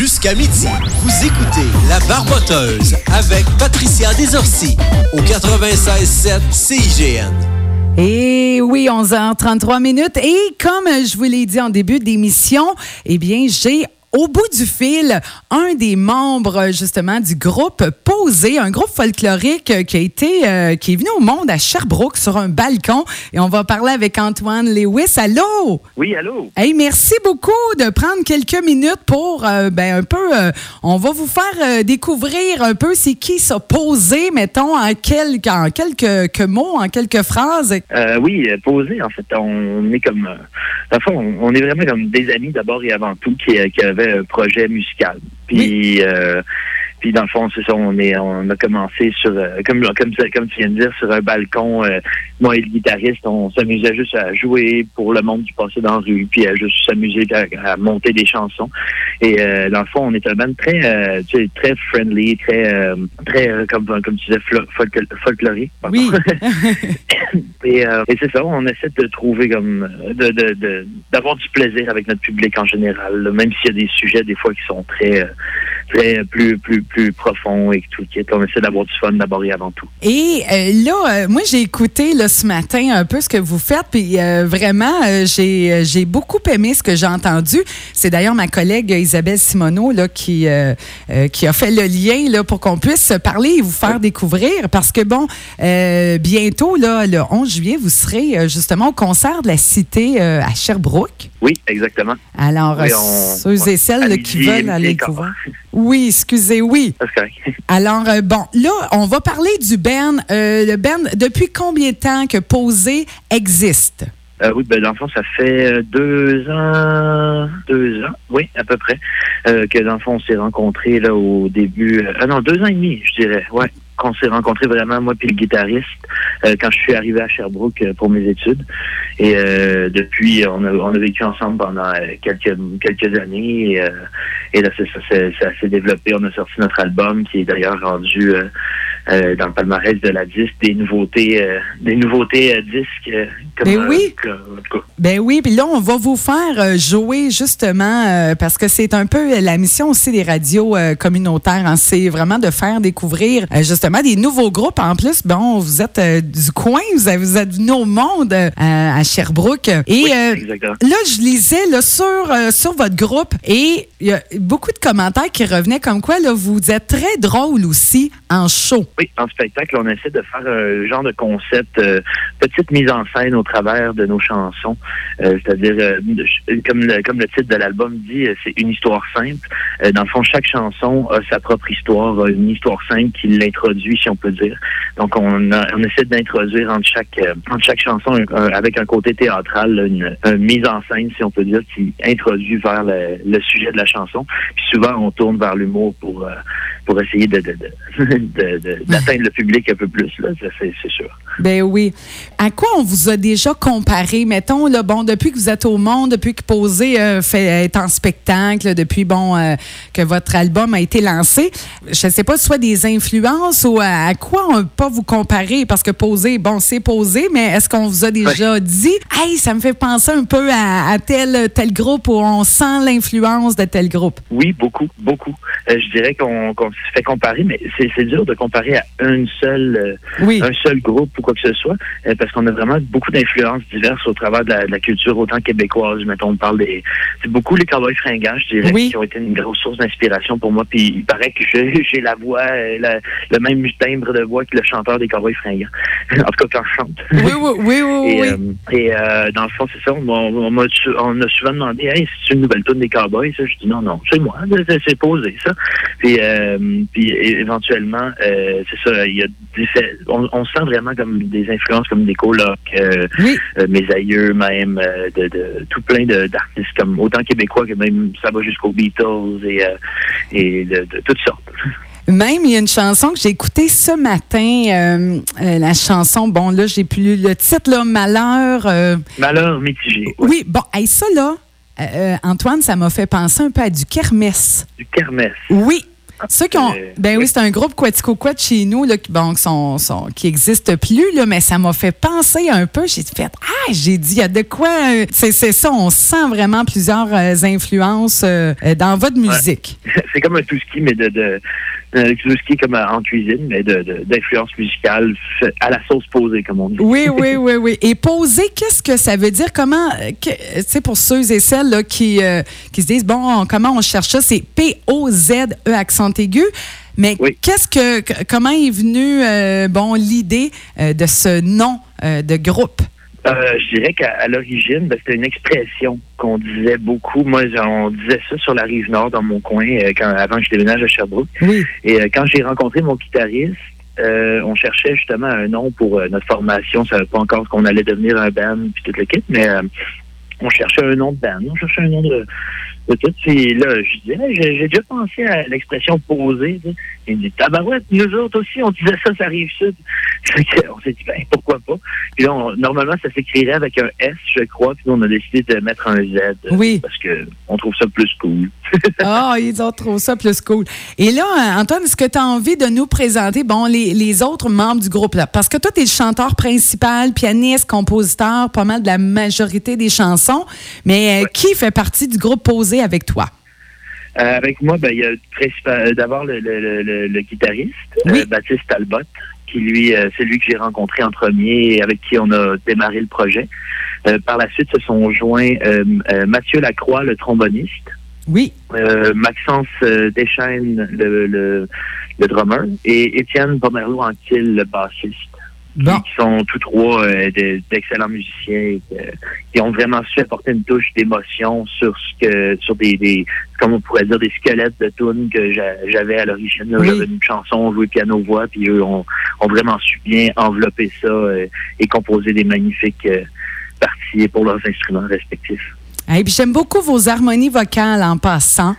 jusqu'à midi. Vous écoutez La Barboteuse avec Patricia Desorcy au 96.7 CIGN. Et oui, 11h33 minutes. Et comme je vous l'ai dit en début d'émission, eh bien, j'ai au bout du fil, un des membres justement du groupe Posé, un groupe folklorique qui a été euh, qui est venu au monde à Sherbrooke sur un balcon et on va parler avec Antoine Lewis. Allô? Oui, allô? Hey, merci beaucoup de prendre quelques minutes pour euh, ben un peu euh, on va vous faire découvrir un peu c'est qui ça Posé, mettons en quelques en quelques, mots, en quelques phrases. oui, Posé en fait, on est comme on, on est vraiment comme des amis d'abord et avant tout qui, qui avaient un projet musical. Puis, euh, puis dans le fond, c'est ça, on est, on a commencé sur, euh, comme, comme, comme tu viens de dire, sur un balcon. Euh, moi et le guitariste, on s'amusait juste à jouer pour le monde qui passait dans la rue, puis à juste s'amuser à, monter des chansons. Et dans le fond, on est un band très, tu sais, très friendly, très, très comme, comme tu disais, folklorique. Oui. et, et c'est ça, on essaie de trouver comme, de, d'avoir du plaisir avec notre public en général, même s'il y a des sujets des fois qui sont très très plus plus plus profond et tout. On essaie d'avoir du fun d'abord et avant tout. Et euh, là, euh, moi j'ai écouté là, ce matin un peu ce que vous faites, puis euh, vraiment j'ai j'ai beaucoup aimé ce que j'ai entendu. C'est d'ailleurs ma collègue Isabelle Simoneau là qui qui a fait le lien là pour qu'on puisse parler et vous faire découvrir, parce que bon, bientôt là le 11 juillet vous serez justement au concert de la Cité à Sherbrooke. Oui, exactement. Alors ceux et celles qui veulent aller couvrir. Oui, excusez, oui. Alors, euh, bon, là, on va parler du Ben. Euh, le Ben, depuis combien de temps que Posé existe? Euh, oui, ben, dans le fond, ça fait deux ans, deux ans, oui, à peu près, que dans le fond, on s'est rencontrés là, au début. ah non, deux ans et demi, je dirais, ouais qu'on s'est rencontrés vraiment, moi puis le guitariste, euh, quand je suis arrivé à Sherbrooke euh, pour mes études. Et euh, depuis, on a, on a vécu ensemble pendant quelques quelques années. Et, et là, ça, ça s'est développé. On a sorti notre album qui est d'ailleurs rendu dans le palmarès de la disque des nouveautés, des nouveautés disques. ben oui. ben oui, puis là, on va vous faire jouer justement, parce que c'est un peu la mission aussi des radios communautaires. Hein, c'est vraiment de faire découvrir justement des nouveaux groupes. En plus, bon, vous êtes du coin, vous, avez, vous êtes venu au monde à Sherbrooke. Et là, je lisais là, sur, sur votre groupe et il y a beaucoup de commentaires qui revenaient comme quoi là, vous êtes très drôle aussi en. Oui, en spectacle, on essaie de faire un genre de concept, euh, petite mise en scène au travers de nos chansons. Euh, c'est-à-dire, euh, comme, le, comme le titre de l'album dit, c'est une histoire simple. dans le fond, chaque chanson a sa propre histoire, une histoire simple qui l'introduit, si on peut dire. Donc, on, on essaie d'introduire entre chaque, entre chaque chanson, avec un côté théâtral, une, mise en scène, si on peut dire, qui introduit vers le, sujet de la chanson. Puis souvent, on tourne vers l'humour pour, pour essayer de, d'atteindre le public un peu plus, c'est sûr. Ben oui. À quoi on vous a déjà comparé, mettons, là, bon, depuis que vous êtes au monde, depuis que Posé euh, fait, est en spectacle, depuis, bon, euh, que votre album a été lancé, je ne sais pas, soit des influences ou à, quoi on peut pas vous comparer, parce que Posé, bon, c'est Posé, mais est-ce qu'on vous a déjà dit, hey, ça me fait penser un peu à, tel, tel groupe où on sent l'influence de tel groupe? Oui, beaucoup, beaucoup. Euh, je dirais qu'on se fait comparer, mais c'est dur de comparer à un seul, un seul groupe ou quoi que ce soit, euh, parce qu'on a vraiment beaucoup d'influences diverses au travers de la, culture autant québécoise. Mettons, on parle des, c'est beaucoup les cowboys fringants, je dirais, qui ont été une grosse source d'inspiration pour moi. Puis il paraît que j'ai la voix, euh, le même timbre de voix que le chanteur des cowboys fringants. en tout cas quand je chante. Oui, oui, oui, oui. et, euh, dans le fond, c'est ça. On, on, a, on, a souvent demandé, hey, c'est une nouvelle tune des cowboys. Ça, je dis non, non, c'est moi, c'est posé ça. Puis, puis éventuellement, c'est ça. Il y a on, on sent vraiment comme des influences comme des colocs, euh, euh, mes aïeux même, euh, de, tout plein d'artistes comme autant québécois que même ça va jusqu'aux Beatles et, et de, toutes sortes. Même, il y a une chanson que j'ai écoutée ce matin, la chanson, bon, là, j'ai plus le titre, là, Malheur. Malheur mitigé. Oui, bon, et ça, là, Antoine, ça m'a fait penser un peu à du kermesse. Du kermesse. Oui. Ceux qui ont. Ben oui, c'est un groupe Quatico Quat chez nous, là, qui, bon, sont, sont, qui n'existe plus, là, mais ça m'a fait penser un peu. J'ai fait, ah, j'ai dit, il y a de quoi. C'est ça, on sent vraiment plusieurs influences dans votre musique. c'est comme un tout ski, mais de, de euh, tout ce qui est comme euh, en cuisine, mais d'influence musicale à la sauce posée, comme on dit. Oui, oui, oui, oui. Et poser, qu'est-ce que ça veut dire? Comment, euh, tu sais, pour ceux et celles là, qui, qui se disent, bon, comment on cherche ça? C'est P-O-Z-E accent aigu. Mais qu'est-ce que, comment est venue, bon, l'idée de ce nom de groupe? Euh, je dirais qu'à l'origine, ben, c'était une expression qu'on disait beaucoup. Moi, on disait ça sur la rive nord, dans mon coin, euh, quand, avant que je déménage à Sherbrooke. Et euh, quand j'ai rencontré mon guitariste, on cherchait justement un nom pour notre formation. On savait pas encore qu'on allait devenir un band puis toute l'équipe, mais on cherchait un nom de band. On cherchait un nom de, tout. Puis là, je disais, j'ai déjà pensé à l'expression poser. Il me dit, tabarouette, nous autres aussi, on disait ça, ça arrive ça. on s'est dit, ben, pourquoi pas? Puis là, normalement, ça s'écrirait avec un S, je crois, puis on a décidé de mettre un Z. Oui. Parce qu'on trouve ça plus cool. ah, ils ont trouvé ça plus cool. Et là, Antoine, est-ce que tu as envie de nous présenter, bon, les, les autres membres du groupe, là? Parce que toi, tu es le chanteur principal, pianiste, compositeur, pas mal de la majorité des chansons. Mais euh, qui fait partie du groupe Posé avec toi? Euh, avec moi, ben, il y a euh, d'abord le, le, le, guitariste, Baptiste Talbot, qui lui, c'est lui que j'ai rencontré en premier et avec qui on a démarré le projet. par la suite, se sont joints Mathieu Lacroix, le tromboniste. Oui. Maxence Deschaines, le, drummer, et Étienne Pomerleau Anquil, le bassiste. Qui sont tous trois euh, d'excellents musiciens qui ont vraiment su apporter une touche d'émotion sur ce que sur des, des comme on pourrait dire des squelettes de tunes que j'avais à l'origine. J'avais une chanson, joué piano-voix, puis eux ont, ont, vraiment su bien envelopper ça euh, et composer des magnifiques euh, parties pour leurs instruments respectifs. Et puis j'aime beaucoup vos harmonies vocales en passant.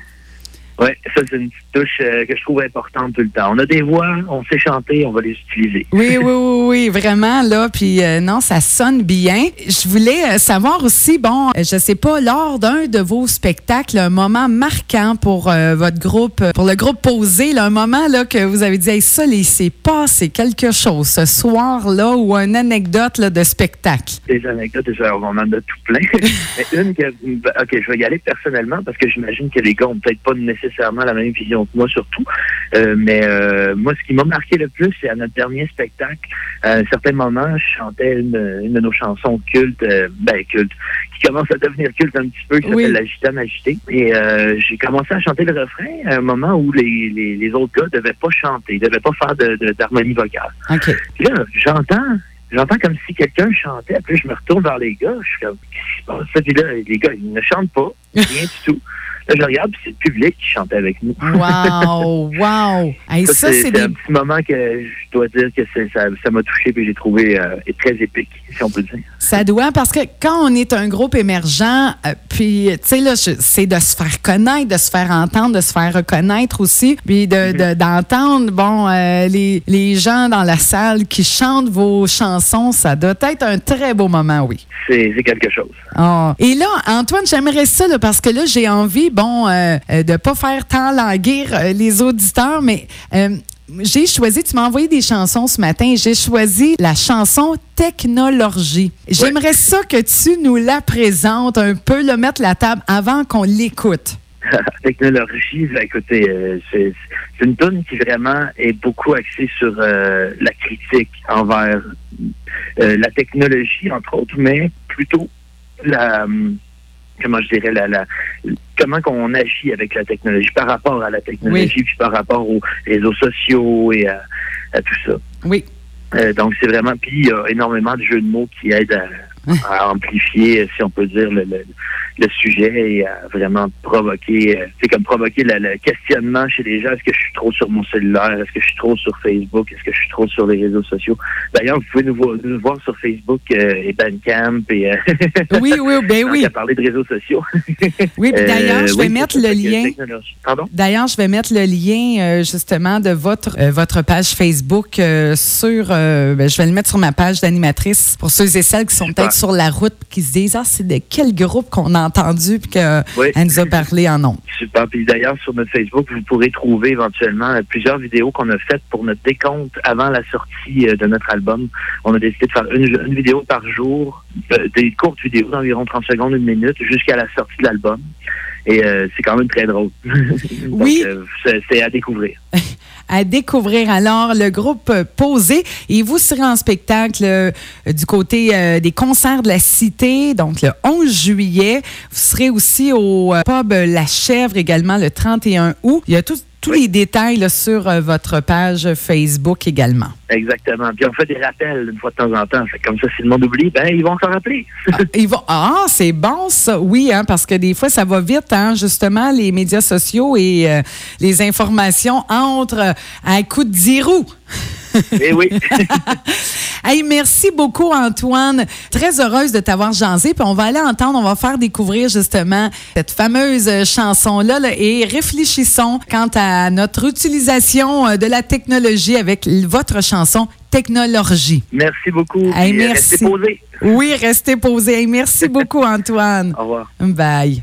Oui, ça, c'est une petite touche euh, que je trouve importante tout le temps. On a des voix, on sait chanter, on va les utiliser. Oui, oui, oui, oui, vraiment, là. Puis euh, non, ça sonne bien. Je voulais euh, savoir aussi, bon, je sais pas, lors d'un de vos spectacles, un moment marquant pour votre groupe, pour le groupe Posé, là, un moment là, que vous avez dit, hey, ça, c'est passé quelque chose ce soir-là ou une anecdote là, de spectacle? Des anecdotes, on en a tout plein. Mais une que, OK, je vais y aller personnellement parce que j'imagine que les gars ont peut-être pas nécessairement la même vision que moi, surtout. Euh, mais euh, moi, ce qui m'a marqué le plus, c'est à notre dernier spectacle. À un certain moment, je chantais une, de nos chansons cultes, euh, ben cultes, qui commence à devenir culte un petit peu, qui s'appelle La Gitane agitée. Et j'ai commencé à chanter le refrain à un moment où les, les, autres gars devaient pas chanter, devaient pas faire d'harmonie de, vocale. Puis là, j'entends j'entends comme si quelqu'un chantait. Puis je me retourne vers les gars. Je suis comme, qu'est-ce qui se passe? Puis là, les gars, ils ne chantent pas, rien du tout. Là, je regarde, c'est le public qui chantait avec nous. Wow! wow! ça, c'est un petit moment que je dois dire que ça m'a touché et j'ai trouvé euh, très épique, si on peut dire. Ça doit, parce que quand on est un groupe émergent, euh, puis, tu sais, là, c'est de se faire connaître, de se faire entendre, de se faire reconnaître aussi, puis mm-hmm. d'entendre, de, bon, euh, les, les gens dans la salle qui chantent vos chansons, ça doit être un très beau moment, oui. C'est quelque chose. Oh. Et là, Antoine, j'aimerais ça, parce que là, j'ai envie, bon, euh, euh, de pas faire tant languir euh, les auditeurs, mais j'ai choisi, tu m'as envoyé des chansons ce matin, j'ai choisi la chanson Technologie. J'aimerais ça que tu nous la présentes un peu, le mettre la table avant qu'on l'écoute. technologie, ben, écoutez, c'est une tune qui vraiment est beaucoup axée sur la critique envers la technologie, entre autres, mais plutôt la comment je dirais la, la comment qu'on agit avec la technologie par rapport à la technologie puis par rapport aux réseaux sociaux et à, tout ça. Oui. Euh, donc c'est vraiment puis il y a énormément de jeux de mots qui aident à, à amplifier, si on peut dire, le, le, sujet et à vraiment provoquer, c'est euh, comme provoquer le, questionnement chez les gens. Est-ce que je suis trop sur mon cellulaire? Est-ce que je suis trop sur Facebook? Est-ce que je suis trop sur les réseaux sociaux? D'ailleurs, vous pouvez nous voir, sur Facebook euh, et Bandcamp et... Euh, oui, oui, ben oui. a parlé de réseaux sociaux. oui, puis d'ailleurs, je vais mettre le lien... D'ailleurs, je vais mettre le lien, justement, de votre, votre page Facebook sur... Ben, je vais le mettre sur ma page d'animatrice pour ceux et celles qui sont peut-être être sur la route qui se disent Ah, c'est de quel groupe qu'on a entendu puis qu'elle nous a parlé en nom. Super. Puis d'ailleurs, sur notre Facebook, vous pourrez trouver éventuellement plusieurs vidéos qu'on a faites pour notre décompte avant la sortie de notre album. On a décidé de faire une, vidéo par jour, des courtes vidéos d'environ 30 secondes, une minute, jusqu'à la sortie de l'album. Et euh, c'est quand même très drôle. oui. Euh, c'est à découvrir. à découvrir. Alors, le groupe Posé, et vous serez en spectacle euh, du côté des concerts de la Cité, donc le 11 juillet. Vous serez aussi au pub La Chèvre également le 31 août. Il y a tout, tous les détails sur euh, votre page Facebook également. Exactement. Puis on fait des rappels une fois de temps en temps. comme ça, si le monde oublie, ben ils vont s'en rappeler. ah, ils vont... ah c'est bon ça. Oui, hein, parce que des fois, ça va vite, hein, justement, les médias sociaux et euh, les informations entrent à un coup de 10 Eh oui. hey, merci beaucoup, Antoine. Très heureuse de t'avoir jasé. Puis on va aller entendre, on va faire découvrir justement cette fameuse chanson-là et réfléchissons quant à notre utilisation euh, de la technologie avec votre chanson Technologie. Merci beaucoup. Hey, merci. Restez posé. Oui, restez posé. merci beaucoup, Antoine. Au revoir. Bye.